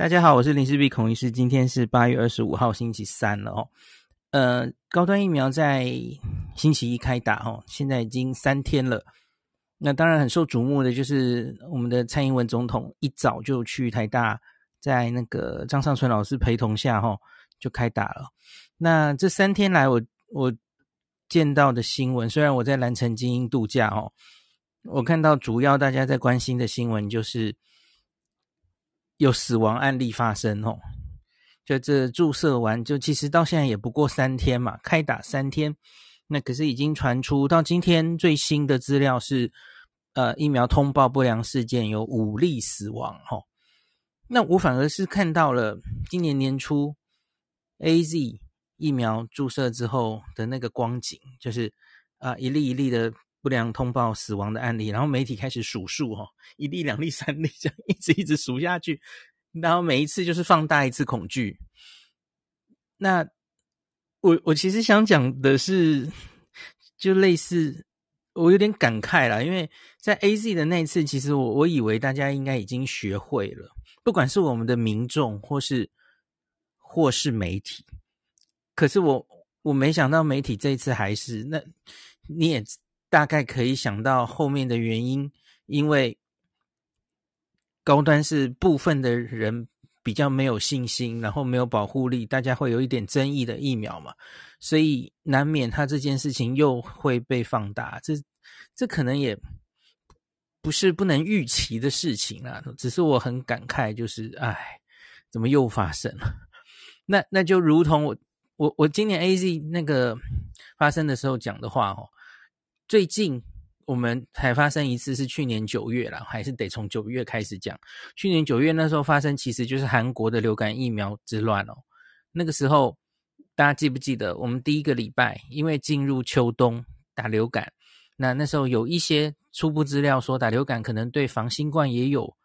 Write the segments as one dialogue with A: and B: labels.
A: 大家好，我是林氏璧孔医师。今天是八月二十五号，星期三了哦。呃，高端疫苗在星期一开打哦，现在已经三天了。那当然很受瞩目的就是我们的蔡英文总统一早就去台大，在那个张上淳老师陪同下哈，就开打了。那这三天来我，我我见到的新闻，虽然我在蓝城精英度假哦，我看到主要大家在关心的新闻就是。有死亡案例发生哦，就这注射完，就其实到现在也不过三天嘛，开打三天，那可是已经传出到今天最新的资料是，呃，疫苗通报不良事件有五例死亡哦。那我反而是看到了今年年初 AZ 疫苗注射之后的那个光景，就是啊、一例一例的。不良通报死亡的案例，然后媒体开始数数哈，一例、两例、三例，这样一直一直数下去，然后每一次就是放大一次恐惧。那我我其实想讲的是，就类似我有点感慨啦，因为在 AZ 的那一次，其实我我以为大家应该已经学会了，不管是我们的民众或是或是媒体，可是我我没想到媒体这一次还是那你也。大概可以想到后面的原因，因为高端是部分的人比较没有信心，然后没有保护力，大家会有一点争议的疫苗嘛，所以难免他这件事情又会被放大。这这可能也不是不能预期的事情啊，只是我很感慨，就是哎，怎么又发生了？那那就如同我我我今年 AZ 那个发生的时候讲的话哦。最近我们才发生一次，是去年九月啦，还是得从九月开始讲。去年九月那时候发生，其实就是韩国的流感疫苗之乱哦。那个时候大家记不记得？我们第一个礼拜因为进入秋冬打流感，那那时候有一些初步资料说打流感可能对防新冠也有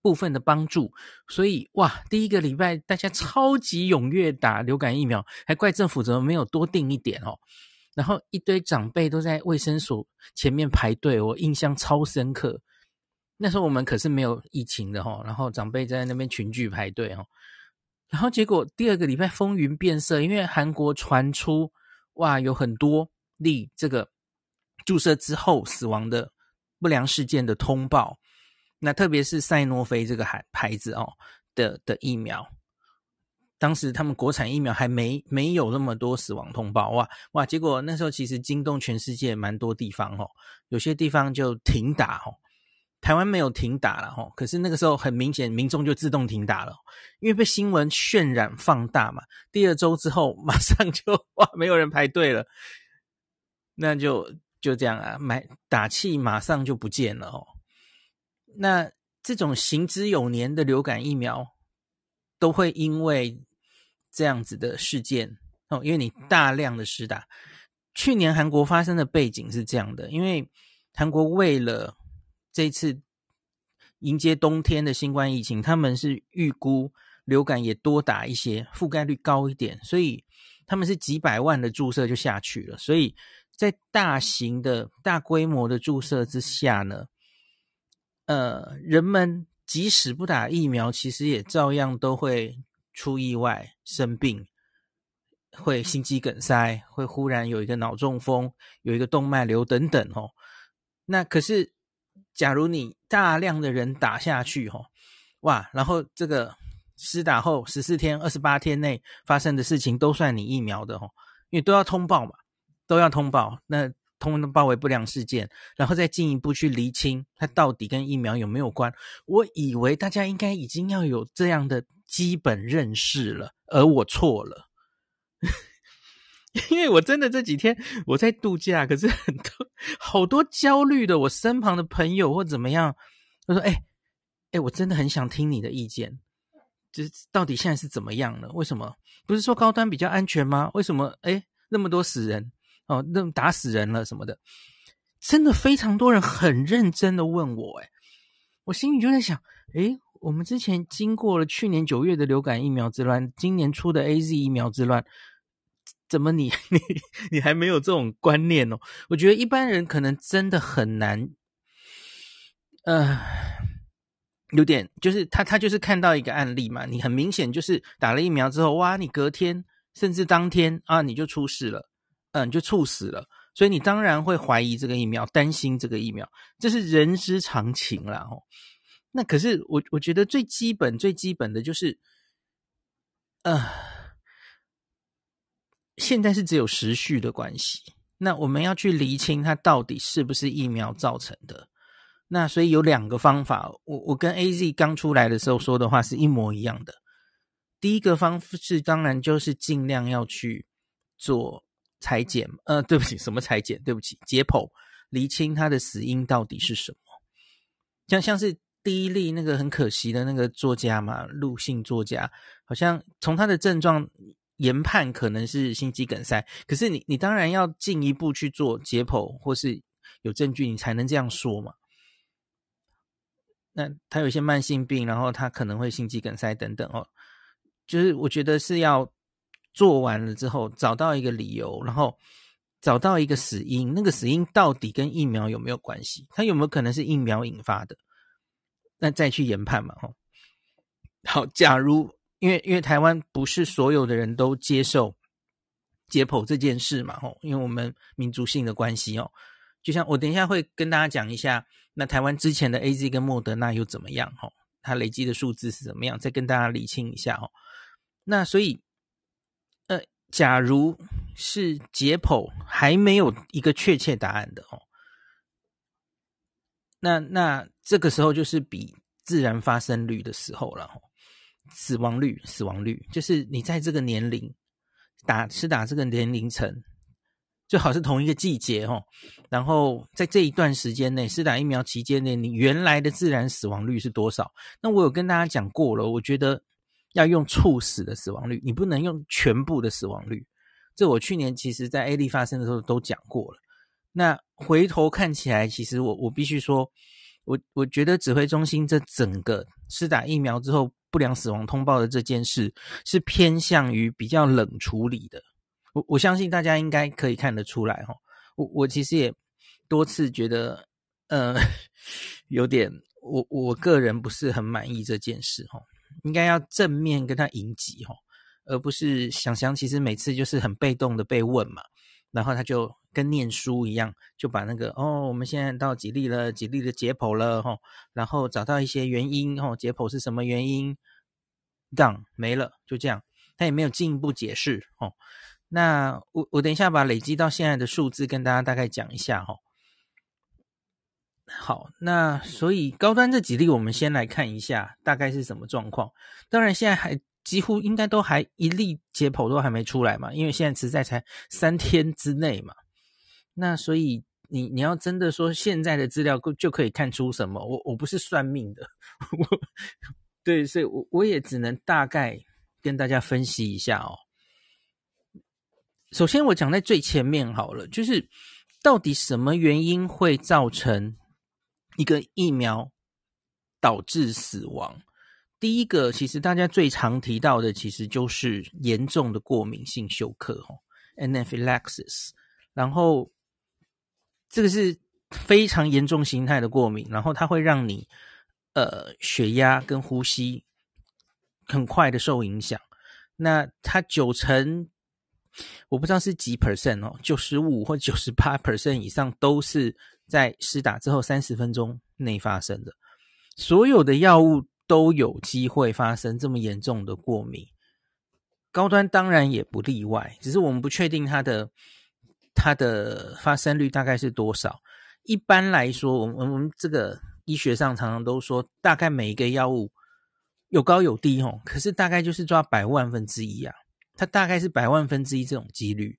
A: 部分的帮助，所以哇，第一个礼拜大家超级踊跃打流感疫苗，还怪政府怎么没有多订一点哦。然后一堆长辈都在卫生所前面排队，我印象超深刻。那时候我们可是没有疫情的齁，然后长辈在那边群聚排队齁，然后结果第二个礼拜风云变色，因为韩国传出哇有很多例这个注射之后死亡的不良事件的通报，那特别是赛诺菲这个牌牌子哦的的疫苗。当时他们国产疫苗还没没有那么多死亡通报，哇哇！结果那时候其实惊动全世界蛮多地方哦，有些地方就停打哦，台湾没有停打了哦，可是那个时候很明显民众就自动停打了，因为被新闻渲染放大嘛。第二周之后马上就 哇没有人排队了，那就就这样啊，买打气马上就不见了哦。那这种行之有年的流感疫苗都会因为这样子的事件哦，因为你大量的施打。去年韩国发生的背景是这样的，因为韩国为了这次迎接冬天的新冠疫情，他们是预估流感也多打一些，覆盖率高一点，所以他们是几百万的注射就下去了。所以在大型的大规模的注射之下呢，呃，人们即使不打疫苗，其实也照样都会。出意外生病，会心肌梗塞，会忽然有一个脑中风，有一个动脉瘤等等哦。那可是，假如你大量的人打下去哦，哇，然后这个施打后十四天、二十八天内发生的事情都算你疫苗的哦，因为都要通报嘛，都要通报。那通报为不良事件，然后再进一步去厘清它到底跟疫苗有没有关。我以为大家应该已经要有这样的。基本认识了，而我错了，因为我真的这几天我在度假，可是很多好多焦虑的，我身旁的朋友或怎么样，他说：“哎、欸、哎、我真的很想听你的意见，就是到底现在是怎么样了？为什么不是说高端比较安全吗？为什么哎、那么多死人哦，那么打死人了什么的？真的非常多人很认真的问我、哎，我心里就在想，哎、”我们之前经过了去年九月的流感疫苗之乱，今年初的 AZ 疫苗之乱，怎么你 你你还没有这种观念哦？我觉得一般人可能真的很难，呃，有点就是他他就是看到一个案例嘛，你很明显就是打了疫苗之后，哇，你隔天甚至当天啊你就出事了，嗯，就猝死了，所以你当然会怀疑这个疫苗，担心这个疫苗，这是人之常情啦。哦。那可是我我觉得最基本最基本的就是，呃，现在是只有时序的关系，那我们要去厘清它到底是不是疫苗造成的。那所以有两个方法，我我跟 AZ 刚出来的时候说的话是一模一样的。第一个方式当然就是尽量要去做裁剪，呃，对不起，什么裁剪？对不起，解剖，厘清它的死因到底是什么。像像是第一例那个很可惜的那个作家嘛，陆姓作家，好像从他的症状研判可能是心肌梗塞，可是你你当然要进一步去做解剖，或是有证据你才能这样说嘛。那他有一些慢性病，然后他可能会心肌梗塞等等哦，就是我觉得是要做完了之后找到一个理由，然后找到一个死因，那个死因到底跟疫苗有没有关系？它有没有可能是疫苗引发的？那再去研判嘛，吼。好，假如因为因为台湾不是所有的人都接受解剖这件事嘛，吼，因为我们民族性的关系哦。就像我等一下会跟大家讲一下，那台湾之前的 AZ 跟莫德纳又怎么样？吼，它累积的数字是怎么样？再跟大家理清一下哦。那所以，呃，假如是解剖还没有一个确切答案的哦，那那这个时候就是比自然发生率的时候了。死亡率，死亡率就是你在这个年龄打是打这个年龄层。最好是同一个季节哦，然后在这一段时间内，施打疫苗期间内，你原来的自然死亡率是多少？那我有跟大家讲过了，我觉得要用猝死的死亡率，你不能用全部的死亡率。这我去年其实在 A 例发生的时候都讲过了。那回头看起来，其实我我必须说，我我觉得指挥中心这整个施打疫苗之后不良死亡通报的这件事，是偏向于比较冷处理的。我我相信大家应该可以看得出来哈，我我其实也多次觉得，呃，有点我我个人不是很满意这件事哈，应该要正面跟他迎击哈，而不是想想其实每次就是很被动的被问嘛，然后他就跟念书一样，就把那个哦，我们现在到几例了，几例的解剖了哈，然后找到一些原因哦，解剖是什么原因，done 没了，就这样，他也没有进一步解释哦。那我我等一下把累积到现在的数字跟大家大概讲一下哈。好，那所以高端这几例我们先来看一下大概是什么状况。当然现在还几乎应该都还一例解剖都还没出来嘛，因为现在实在才三天之内嘛。那所以你你要真的说现在的资料就可以看出什么？我我不是算命的，我对，所以我我也只能大概跟大家分析一下哦。首先，我讲在最前面好了，就是到底什么原因会造成一个疫苗导致死亡？第一个，其实大家最常提到的，其实就是严重的过敏性休克，哦，anaphylaxis。然后这个是非常严重形态的过敏，然后它会让你呃血压跟呼吸很快的受影响。那它九成。我不知道是几 percent 哦，九十五或九十八 percent 以上都是在施打之后三十分钟内发生的。所有的药物都有机会发生这么严重的过敏，高端当然也不例外。只是我们不确定它的它的发生率大概是多少。一般来说，我们我们这个医学上常常都说，大概每一个药物有高有低哦，可是大概就是抓百万分之一啊。它大概是百万分之一这种几率，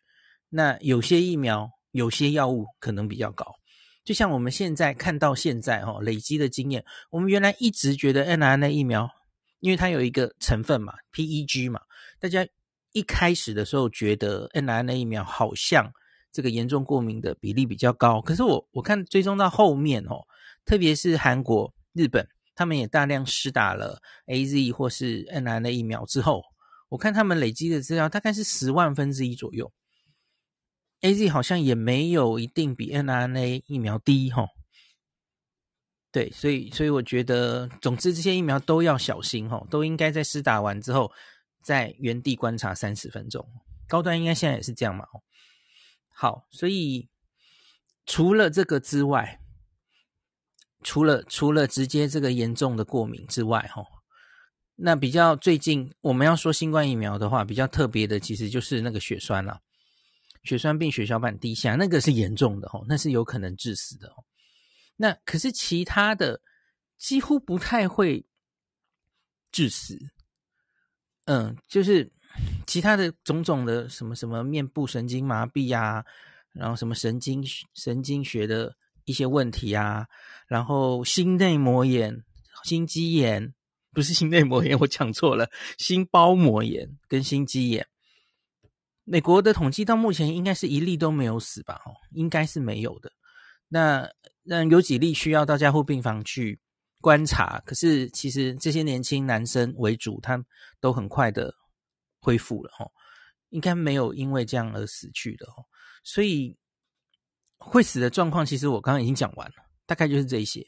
A: 那有些疫苗、有些药物可能比较高。就像我们现在看到现在哈累积的经验，我们原来一直觉得 mRNA 疫苗，因为它有一个成分嘛，PEG 嘛，大家一开始的时候觉得 mRNA 疫苗好像这个严重过敏的比例比较高。可是我我看追踪到后面哦，特别是韩国、日本，他们也大量施打了 AZ 或是 mRNA 疫苗之后。我看他们累积的资料大概是十万分之一左右，AZ 好像也没有一定比 mRNA 疫苗低哈。对，所以所以我觉得，总之这些疫苗都要小心哈，都应该在施打完之后，在原地观察三十分钟。高端应该现在也是这样嘛哦？好，所以除了这个之外，除了除了直接这个严重的过敏之外，哈，那比较最近我们要说新冠疫苗的话，比较特别的其实就是那个血栓了，血栓病血小板低下，那个是严重的哦，那是有可能致死的哦。那可是其他的几乎不太会致死，嗯，就是其他的种种的什么什么面部神经麻痹啊，然后什么神经神经学的一些问题啊，然后心内膜炎、心肌炎，不是心内膜炎，我讲错了，心包膜炎跟心肌炎。美国的统计到目前应该是一例都没有死吧？哦，应该是没有的。那那有几例需要到加护病房去观察，可是其实这些年轻男生为主，他都很快的恢复了哦，应该没有因为这样而死去的哦，所以会死的状况，其实我刚刚已经讲完了，大概就是这些。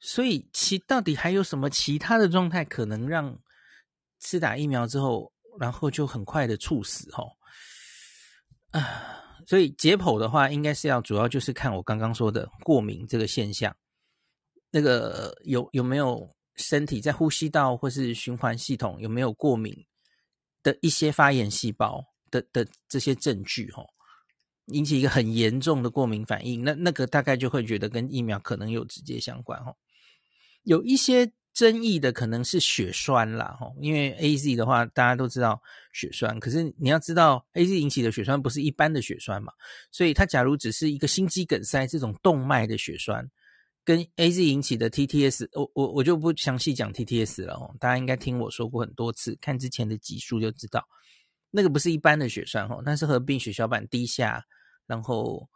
A: 所以其到底还有什么其他的状态可能让次打疫苗之后，然后就很快的猝死哦？啊。所以解剖的话，应该是要主要就是看我刚刚说的过敏这个现象，那个有有没有身体在呼吸道或是循环系统有没有过敏的一些发炎细胞的的这些证据哦，引起一个很严重的过敏反应，那那个大概就会觉得跟疫苗可能有直接相关哦，有一些。争议的可能是血栓啦，吼，因为 AZ 的话大家都知道血栓，可是你要知道 AZ 引起的血栓不是一般的血栓嘛，所以它假如只是一个心肌梗塞这种动脉的血栓，跟 AZ 引起的 TTS，我我我就不详细讲 TTS 了，哦，大家应该听我说过很多次，看之前的集数就知道，那个不是一般的血栓，吼，那是合并血小板低下，然后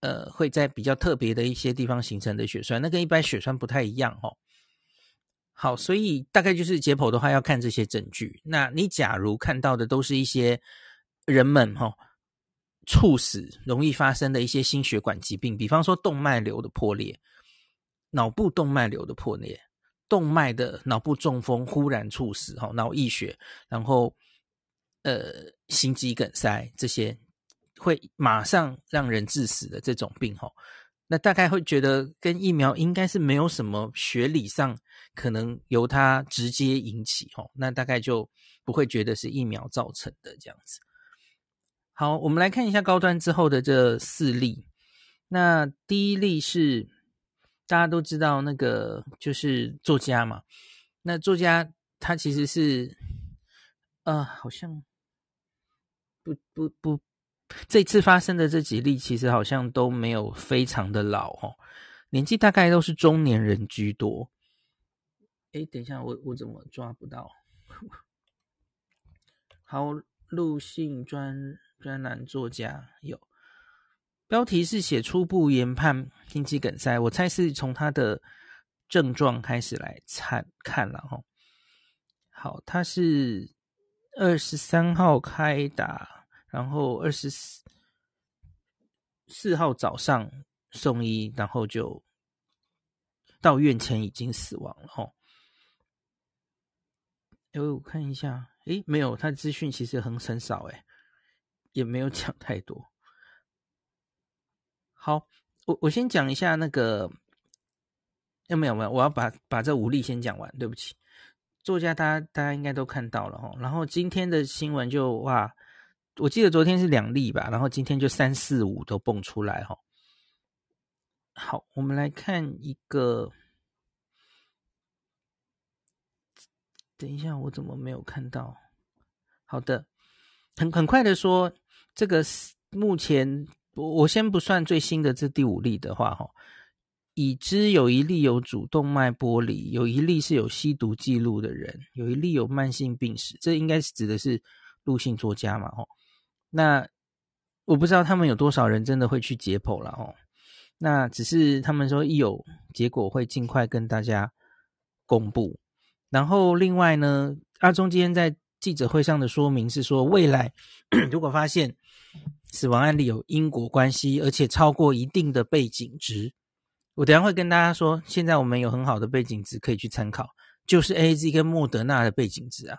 A: 呃会在比较特别的一些地方形成的血栓，那跟一般血栓不太一样，吼。好，所以大概就是解剖的话要看这些证据。那你假如看到的都是一些人们哈、哦、猝死容易发生的一些心血管疾病，比方说动脉瘤的破裂、脑部动脉瘤的破裂、动脉的脑部中风忽然猝死哈、哦、脑溢血，然后呃心肌梗塞这些会马上让人致死的这种病哈。那大概会觉得跟疫苗应该是没有什么学理上可能由它直接引起哦，那大概就不会觉得是疫苗造成的这样子。好，我们来看一下高端之后的这四例。那第一例是大家都知道那个就是作家嘛，那作家他其实是呃好像不不不。这次发生的这几例，其实好像都没有非常的老哦，年纪大概都是中年人居多。哎，等一下，我我怎么抓不到？好，陆姓专专栏作家有标题是写初步研判心肌梗塞，我猜是从他的症状开始来参看了哈。好，他是二十三号开打。然后二十四四号早上送医，然后就到院前已经死亡了哦。哎，我看一下，诶，没有，他的资讯其实很很少，诶，也没有讲太多。好，我我先讲一下那个，有没有没有，我要把把这五例先讲完。对不起，作家大家大家应该都看到了哦。然后今天的新闻就哇。我记得昨天是两例吧，然后今天就三四五都蹦出来哈。好，我们来看一个。等一下，我怎么没有看到？好的，很很快的说，这个目前我我先不算最新的这第五例的话哈，已知有一例有主动脉剥离，有一例是有吸毒记录的人，有一例有慢性病史，这应该是指的是陆姓作家嘛哈。那我不知道他们有多少人真的会去解剖了哦。那只是他们说一有结果会尽快跟大家公布。然后另外呢，阿中今天在记者会上的说明是说，未来 如果发现死亡案例有因果关系，而且超过一定的背景值，我等下会跟大家说，现在我们有很好的背景值可以去参考，就是 AZ 跟莫德纳的背景值啊。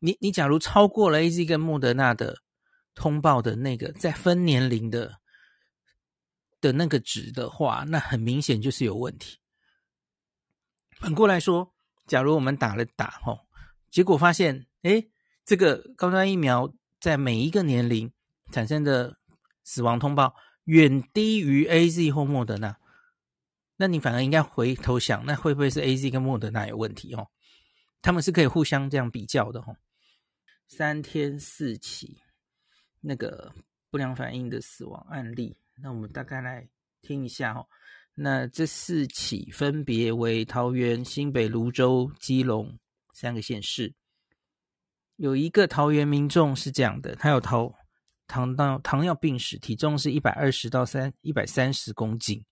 A: 你你假如超过了 AZ 跟莫德纳的通报的那个在分年龄的的那个值的话，那很明显就是有问题。反过来说，假如我们打了打吼，结果发现，哎，这个高端疫苗在每一个年龄产生的死亡通报远低于 AZ 或莫德纳，那你反而应该回头想，那会不会是 AZ 跟莫德纳有问题哦？他们是可以互相这样比较的哦。三天四起那个不良反应的死亡案例，那我们大概来听一下哦。那这四起分别为桃园、新北、芦洲、基隆三个县市。有一个桃园民众是这样的，他有糖糖尿糖尿病史，体重是一百二十到三一百三十公斤，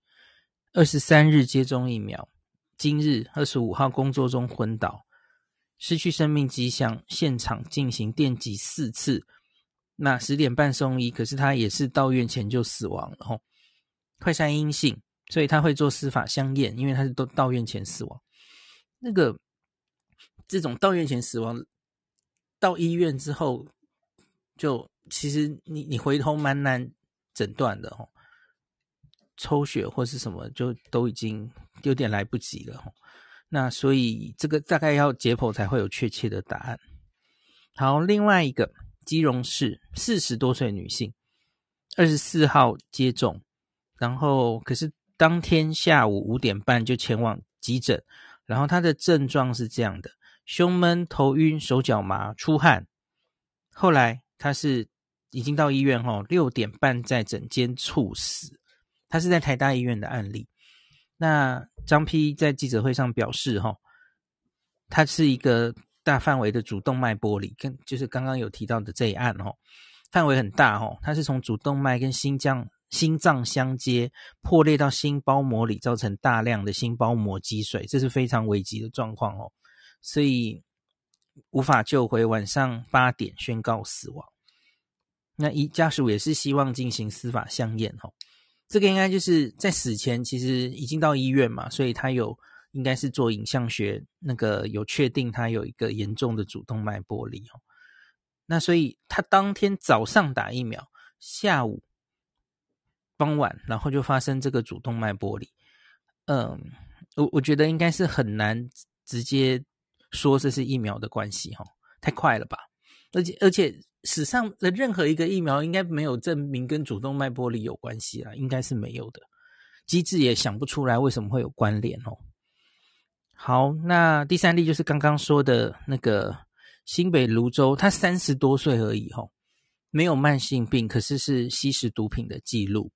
A: 二十三日接种疫苗，今日二十五号工作中昏倒，失去生命迹象，现场进行电击四次。那十点半送医，可是他也是到院前就死亡了吼，快筛阴性。所以他会做司法相验，因为他是都到院前死亡。那个这种到院前死亡，到医院之后，就其实你你回头蛮难诊断的哦。抽血或是什么，就都已经有点来不及了哦。那所以这个大概要解剖才会有确切的答案。好，另外一个基隆市四十多岁女性，二十四号接种，然后可是。当天下午五点半就前往急诊，然后她的症状是这样的：胸闷、头晕、手脚麻、出汗。后来她是已经到医院吼，六点半在诊间猝死。她是在台大医院的案例。那张丕在记者会上表示哈，他是一个大范围的主动脉剥离，跟就是刚刚有提到的这一案哦，范围很大吼，他是从主动脉跟心脏。心脏相接破裂到心包膜里，造成大量的心包膜积水，这是非常危急的状况哦，所以无法救回。晚上八点宣告死亡。那一家属也是希望进行司法相验哦，这个应该就是在死前其实已经到医院嘛，所以他有应该是做影像学，那个有确定他有一个严重的主动脉剥离哦。那所以他当天早上打疫苗，下午。傍晚，然后就发生这个主动脉剥离。嗯，我我觉得应该是很难直接说这是疫苗的关系哈，太快了吧？而且而且史上的任何一个疫苗应该没有证明跟主动脉剥离有关系啊，应该是没有的。机制也想不出来为什么会有关联哦。好，那第三例就是刚刚说的那个新北泸州，他三十多岁而已哦，没有慢性病，可是是吸食毒品的记录。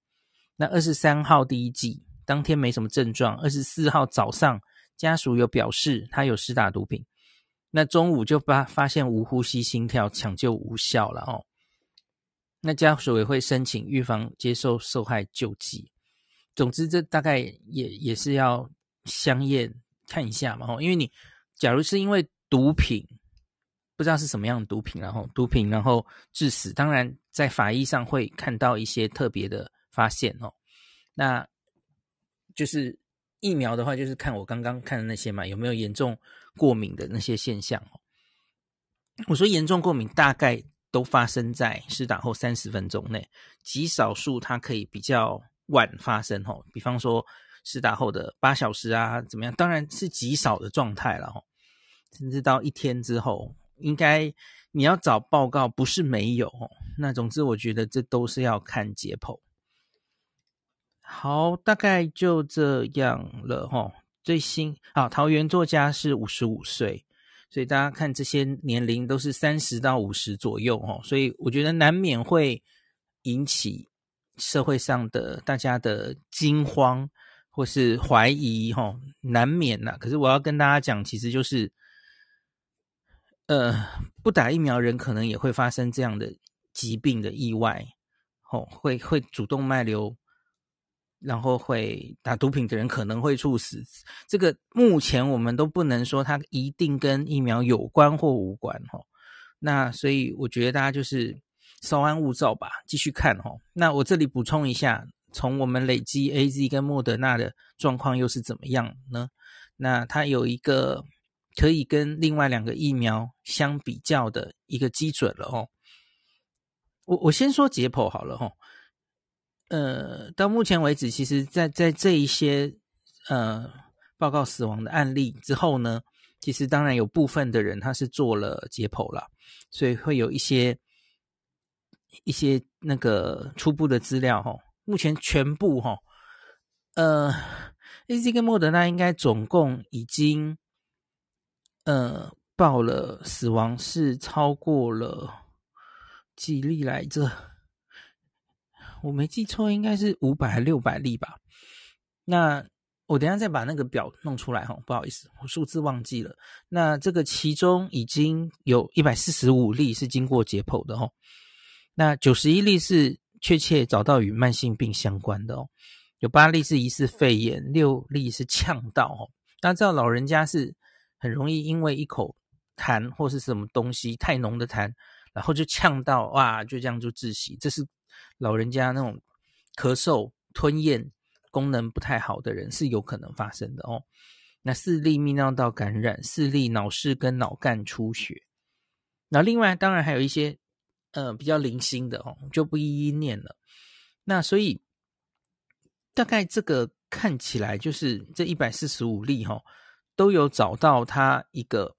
A: 那二十三号第一季当天没什么症状，二十四号早上家属有表示他有施打毒品，那中午就发发现无呼吸、心跳，抢救无效了哦。那家属也会申请预防接受受害救济。总之，这大概也也是要相验看一下嘛，哦，因为你假如是因为毒品，不知道是什么样的毒品，然后毒品然后致死，当然在法医上会看到一些特别的。发现哦，那就是疫苗的话，就是看我刚刚看的那些嘛，有没有严重过敏的那些现象哦。我说严重过敏大概都发生在施打后三十分钟内，极少数它可以比较晚发生哦。比方说施打后的八小时啊，怎么样？当然是极少的状态了哈。甚至到一天之后，应该你要找报告，不是没有。那总之，我觉得这都是要看解剖。好，大概就这样了哈。最新啊，桃园作家是五十五岁，所以大家看这些年龄都是三十到五十左右哦，所以我觉得难免会引起社会上的大家的惊慌或是怀疑齁，难免呐。可是我要跟大家讲，其实就是，呃，不打疫苗人可能也会发生这样的疾病的意外，齁，会会主动脉瘤。然后会打毒品的人可能会猝死，这个目前我们都不能说它一定跟疫苗有关或无关哈。那所以我觉得大家就是稍安勿躁吧，继续看哈。那我这里补充一下，从我们累积 AZ 跟莫德纳的状况又是怎么样呢？那它有一个可以跟另外两个疫苗相比较的一个基准了哦。我我先说解剖好了哈。呃，到目前为止，其实在在这一些呃报告死亡的案例之后呢，其实当然有部分的人他是做了解剖了，所以会有一些。一些那个初步的资料哈，目前全部哈，呃，AZ 跟莫德纳应该总共已经呃报了死亡是超过了几例来着？我没记错，应该是五百还六百例吧？那我等下再把那个表弄出来哈，不好意思，我数字忘记了。那这个其中已经有一百四十五例是经过解剖的哈。那九十一例是确切找到与慢性病相关的哦，有八例是疑似肺炎，六例是呛到。大家知道老人家是很容易因为一口痰或是什么东西太浓的痰，然后就呛到哇，就这样就窒息。这是老人家那种咳嗽吞咽功能不太好的人是有可能发生的哦。那四例泌尿道感染，四例脑室跟脑干出血。那另外当然还有一些。呃，比较零星的哦，就不一一念了。那所以大概这个看起来就是这一百四十五例哈，都有找到它一个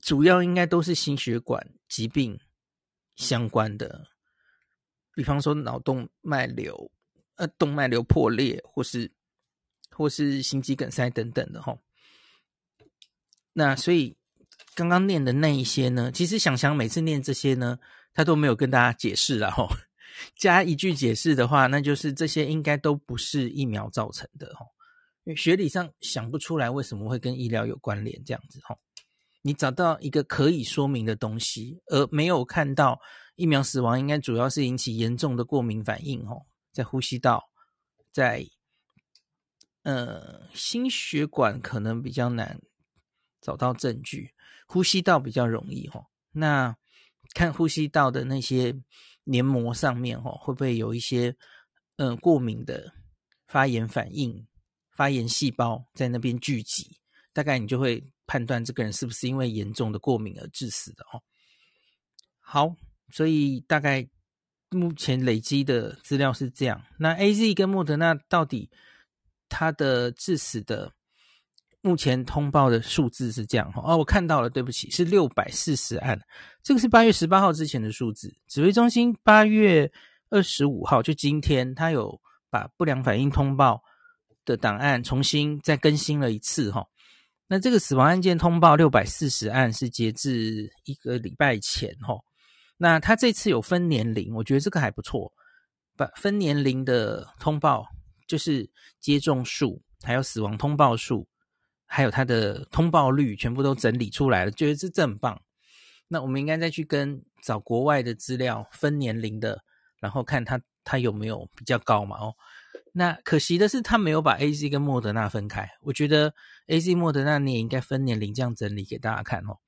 A: 主要应该都是心血管疾病相关的，比方说脑动脉瘤、呃动脉瘤破裂，或是或是心肌梗塞等等的哈。那所以。刚刚念的那一些呢，其实想想每次念这些呢，他都没有跟大家解释，然 后加一句解释的话，那就是这些应该都不是疫苗造成的哦，因为学理上想不出来为什么会跟医疗有关联这样子哈。你找到一个可以说明的东西，而没有看到疫苗死亡应该主要是引起严重的过敏反应哦，在呼吸道，在呃心血管可能比较难找到证据。呼吸道比较容易哈，那看呼吸道的那些黏膜上面哈，会不会有一些嗯过敏的发炎反应、发炎细胞在那边聚集？大概你就会判断这个人是不是因为严重的过敏而致死的哦。好，所以大概目前累积的资料是这样。那 AZ 跟莫德纳到底它的致死的？目前通报的数字是这样哈，哦，我看到了，对不起，是六百四十案，这个是八月十八号之前的数字。指挥中心八月二十五号，就今天，他有把不良反应通报的档案重新再更新了一次哈。那这个死亡案件通报六百四十案是截至一个礼拜前哈。那他这次有分年龄，我觉得这个还不错，把分年龄的通报就是接种数还有死亡通报数。还有它的通报率全部都整理出来了，觉得这这很棒。那我们应该再去跟找国外的资料分年龄的，然后看它它有没有比较高嘛？哦，那可惜的是，他没有把 AZ 跟莫德纳分开。我觉得 AZ 莫德纳你也应该分年龄这样整理给大家看哦。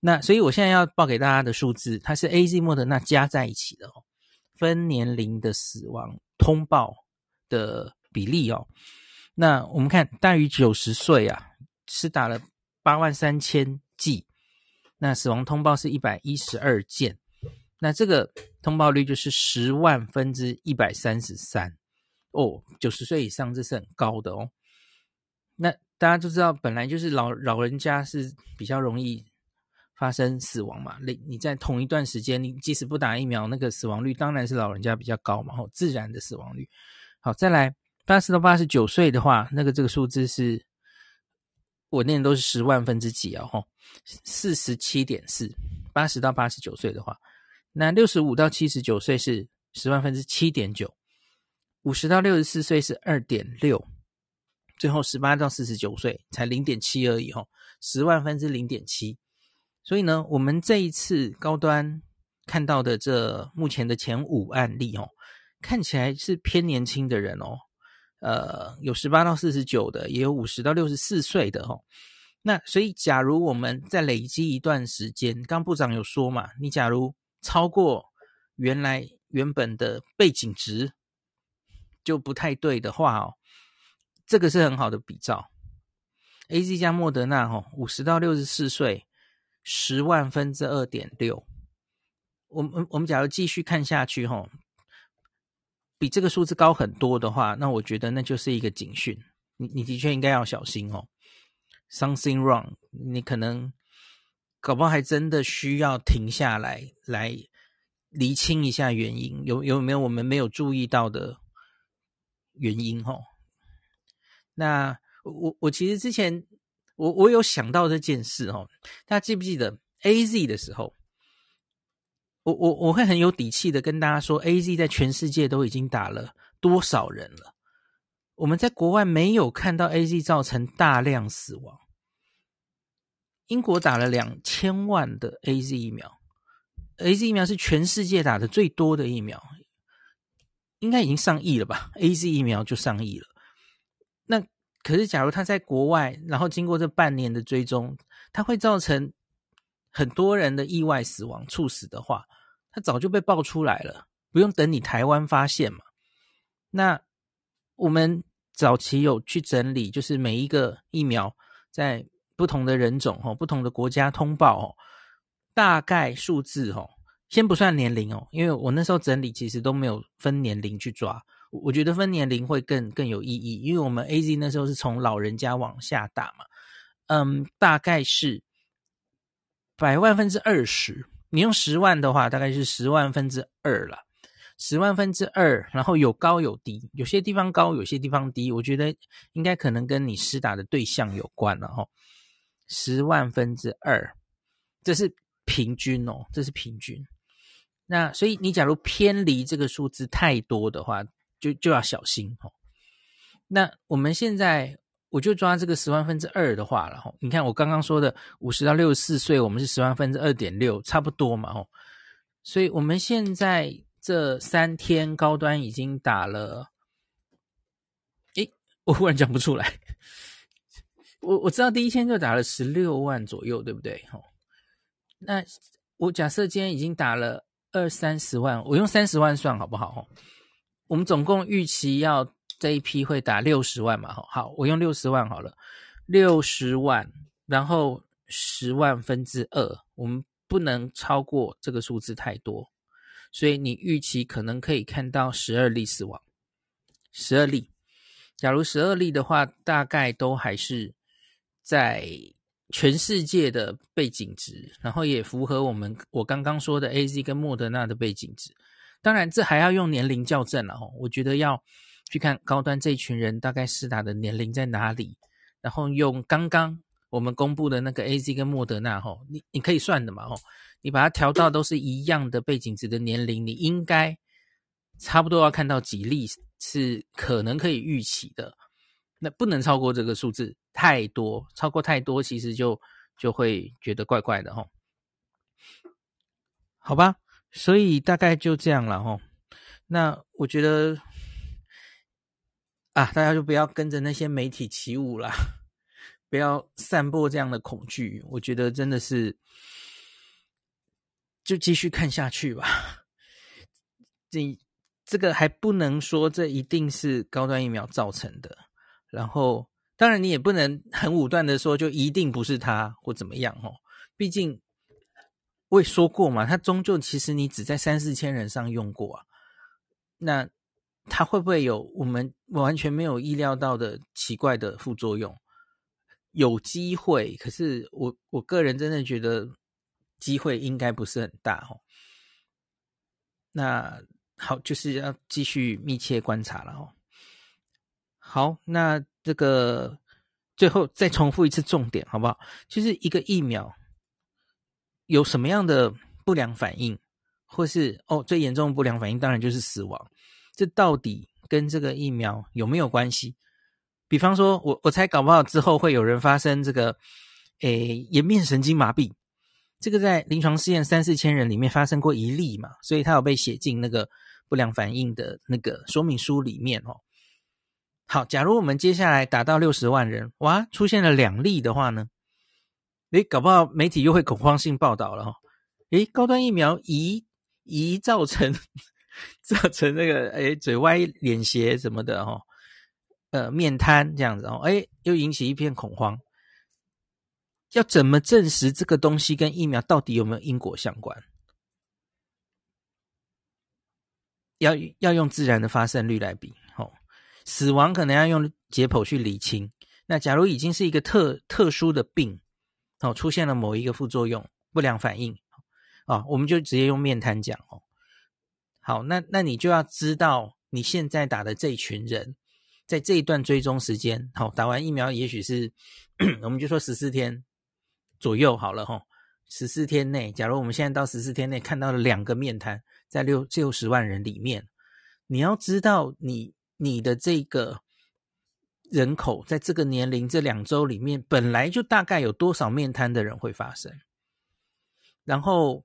A: 那所以我现在要报给大家的数字，它是 AZ 莫德纳加在一起的哦，分年龄的死亡通报的比例哦。那我们看大于九十岁啊。是打了八万三千剂，那死亡通报是一百一十二件，那这个通报率就是十万分之一百三十三哦，九十岁以上这是很高的哦。那大家都知道，本来就是老老人家是比较容易发生死亡嘛。你你在同一段时间，你即使不打疫苗，那个死亡率当然是老人家比较高嘛，哦，自然的死亡率。好，再来八十到八十九岁的话，那个这个数字是。我念的都是十万分之几啊？吼，四十七点四，八十到八十九岁的话，那六十五到七十九岁是十万分之七点九，五十到六十四岁是二点六，最后十八到四十九岁才零点七而已，吼，十万分之零点七。所以呢，我们这一次高端看到的这目前的前五案例，哦，看起来是偏年轻的人哦。呃，有十八到四十九的，也有五十到六十四岁的哦。那所以，假如我们再累积一段时间，刚部长有说嘛，你假如超过原来原本的背景值，就不太对的话哦，这个是很好的比照。AZ 加莫德纳哦，五十到六十四岁，十万分之二点六。我们我们假如继续看下去哈，比这个数字高很多的话，那我觉得那就是一个警讯。你你的确应该要小心哦，something wrong。你可能搞不好还真的需要停下来来厘清一下原因，有有没有我们没有注意到的原因哦？那我我其实之前我我有想到这件事哦，大家记不记得 AZ 的时候？我我我会很有底气的跟大家说，AZ 在全世界都已经打了多少人了？我们在国外没有看到 AZ 造成大量死亡。英国打了两千万的 AZ 疫苗，AZ 疫苗是全世界打的最多的疫苗，应该已经上亿了吧？AZ 疫苗就上亿了。那可是，假如他在国外，然后经过这半年的追踪，它会造成很多人的意外死亡、猝死的话。它早就被爆出来了，不用等你台湾发现嘛。那我们早期有去整理，就是每一个疫苗在不同的人种哦，不同的国家通报哦，大概数字哦，先不算年龄哦，因为我那时候整理其实都没有分年龄去抓，我觉得分年龄会更更有意义，因为我们 AZ 那时候是从老人家往下打嘛，嗯，大概是百万分之二十。你用十万的话，大概是十万分之二了，十万分之二，然后有高有低，有些地方高，有些地方低。我觉得应该可能跟你施打的对象有关了哈。十万分之二，这是平均哦，这是平均。那所以你假如偏离这个数字太多的话，就就要小心哦。那我们现在。我就抓这个十万分之二的话了哈，你看我刚刚说的五十到六十四岁，我们是十万分之二点六，差不多嘛吼。所以我们现在这三天高端已经打了，诶，我忽然讲不出来。我我知道第一天就打了十六万左右，对不对？吼，那我假设今天已经打了二三十万，我用三十万算好不好？吼，我们总共预期要。这一批会打六十万嘛？好，我用六十万好了，六十万，然后十万分之二，我们不能超过这个数字太多，所以你预期可能可以看到十二例死亡，十二例。假如十二例的话，大概都还是在全世界的背景值，然后也符合我们我刚刚说的 AZ 跟莫德纳的背景值。当然，这还要用年龄校正了哦，我觉得要。去看高端这群人大概施打的年龄在哪里，然后用刚刚我们公布的那个 AZ 跟莫德纳吼，你你可以算的嘛吼，你把它调到都是一样的背景值的年龄，你应该差不多要看到几例是可能可以预期的，那不能超过这个数字太多，超过太多其实就就会觉得怪怪的吼，好吧，所以大概就这样了吼，那我觉得。啊，大家就不要跟着那些媒体起舞啦，不要散播这样的恐惧。我觉得真的是，就继续看下去吧。这这个还不能说这一定是高端疫苗造成的。然后，当然你也不能很武断的说就一定不是它或怎么样哦。毕竟我也说过嘛，它终究其实你只在三四千人上用过啊。那。它会不会有我们完全没有意料到的奇怪的副作用？有机会，可是我我个人真的觉得机会应该不是很大哦。那好，就是要继续密切观察了哦。好，那这个最后再重复一次重点好不好？就是一个疫苗有什么样的不良反应，或是哦最严重的不良反应，当然就是死亡。这到底跟这个疫苗有没有关系？比方说，我我猜搞不好之后会有人发生这个，诶，颜面神经麻痹，这个在临床试验三四千人里面发生过一例嘛，所以它有被写进那个不良反应的那个说明书里面哦。好，假如我们接下来打到六十万人，哇，出现了两例的话呢？诶，搞不好媒体又会恐慌性报道了哦。诶，高端疫苗疑疑造成。造成那个哎嘴歪脸斜什么的哦，呃面瘫这样子哦，哎又引起一片恐慌。要怎么证实这个东西跟疫苗到底有没有因果相关？要要用自然的发生率来比，哦，死亡可能要用解剖去理清。那假如已经是一个特特殊的病，哦，出现了某一个副作用、不良反应，哦，我们就直接用面瘫讲哦。好，那那你就要知道你现在打的这一群人，在这一段追踪时间，好，打完疫苗也许是，我们就说十四天左右好了哈，十四天内，假如我们现在到十四天内看到了两个面瘫。在六六十万人里面，你要知道你你的这个人口在这个年龄这两周里面，本来就大概有多少面瘫的人会发生，然后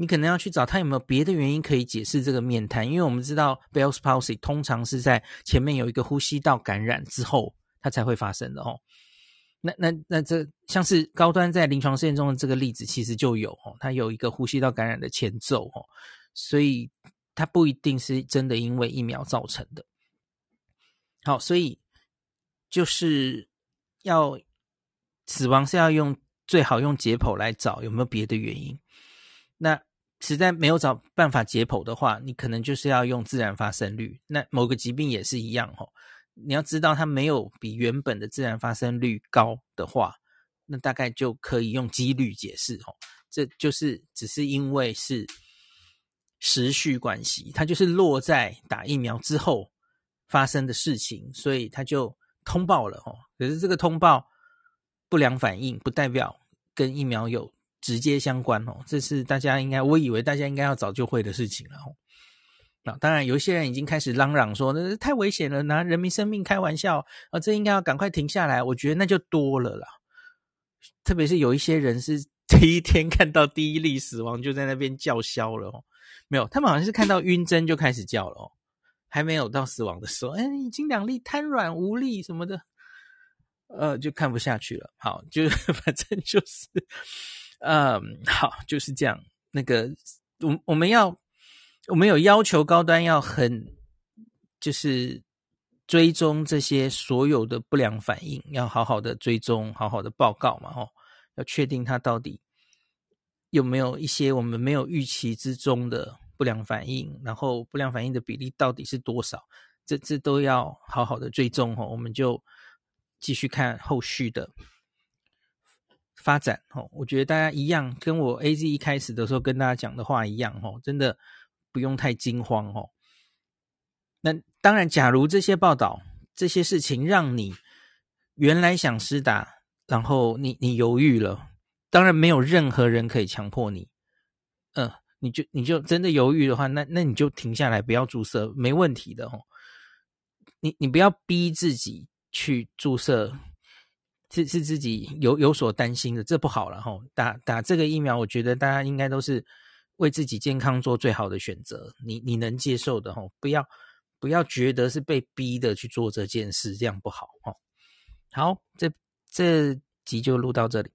A: 你可能要去找他有没有别的原因可以解释这个面瘫，因为我们知道 Bell's palsy 通常是在前面有一个呼吸道感染之后，它才会发生的哦。那那那这像是高端在临床试验中的这个例子，其实就有哦，它有一个呼吸道感染的前奏哦。所以它不一定是真的因为疫苗造成的。好，所以就是要死亡是要用最好用解剖来找有没有别的原因。那实在没有找办法解剖的话，你可能就是要用自然发生率。那某个疾病也是一样哦，你要知道它没有比原本的自然发生率高的话，那大概就可以用几率解释哦。这就是只是因为是。时序关系，它就是落在打疫苗之后发生的事情，所以它就通报了哦。可是这个通报不良反应不代表跟疫苗有直接相关哦，这是大家应该，我以为大家应该要早就会的事情了哦。那当然，有一些人已经开始嚷嚷说，那太危险了，拿人民生命开玩笑啊，这应该要赶快停下来。我觉得那就多了啦，特别是有一些人是 第一天看到第一例死亡就在那边叫嚣了哦。没有，他们好像是看到晕针就开始叫了哦，还没有到死亡的时候，哎，已经两例瘫软无力什么的，呃，就看不下去了。好，就 反正就是，嗯，好，就是这样。那个，我我们要，我们有要求高端要很，就是追踪这些所有的不良反应，要好好的追踪，好好的报告嘛，哦，要确定它到底。有没有一些我们没有预期之中的不良反应？然后不良反应的比例到底是多少？这这都要好好的追踪哦。我们就继续看后续的发展哦。我觉得大家一样，跟我 AZ 一开始的时候跟大家讲的话一样哦，真的不用太惊慌哦。那当然，假如这些报道、这些事情让你原来想施打，然后你你犹豫了。当然没有任何人可以强迫你，嗯、呃，你就你就真的犹豫的话，那那你就停下来，不要注射，没问题的哦。你你不要逼自己去注射，是是自己有有所担心的，这不好了哈。打打这个疫苗，我觉得大家应该都是为自己健康做最好的选择，你你能接受的哈，不要不要觉得是被逼的去做这件事，这样不好哈。好，这这集就录到这里。